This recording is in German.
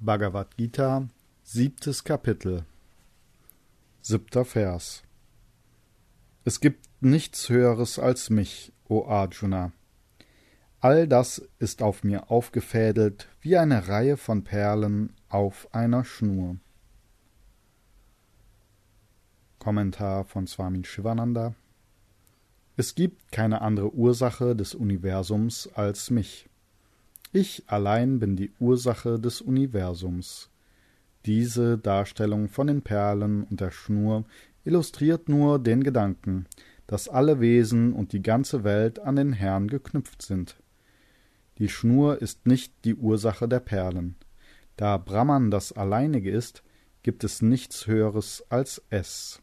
Bhagavad Gita, siebtes Kapitel, siebter Vers. Es gibt nichts Höheres als mich, o Arjuna. All das ist auf mir aufgefädelt wie eine Reihe von Perlen auf einer Schnur. Kommentar von Swami Shivananda Es gibt keine andere Ursache des Universums als mich. Ich allein bin die Ursache des Universums. Diese Darstellung von den Perlen und der Schnur illustriert nur den Gedanken, dass alle Wesen und die ganze Welt an den Herrn geknüpft sind. Die Schnur ist nicht die Ursache der Perlen. Da Brahman das Alleinige ist, gibt es nichts Höheres als es.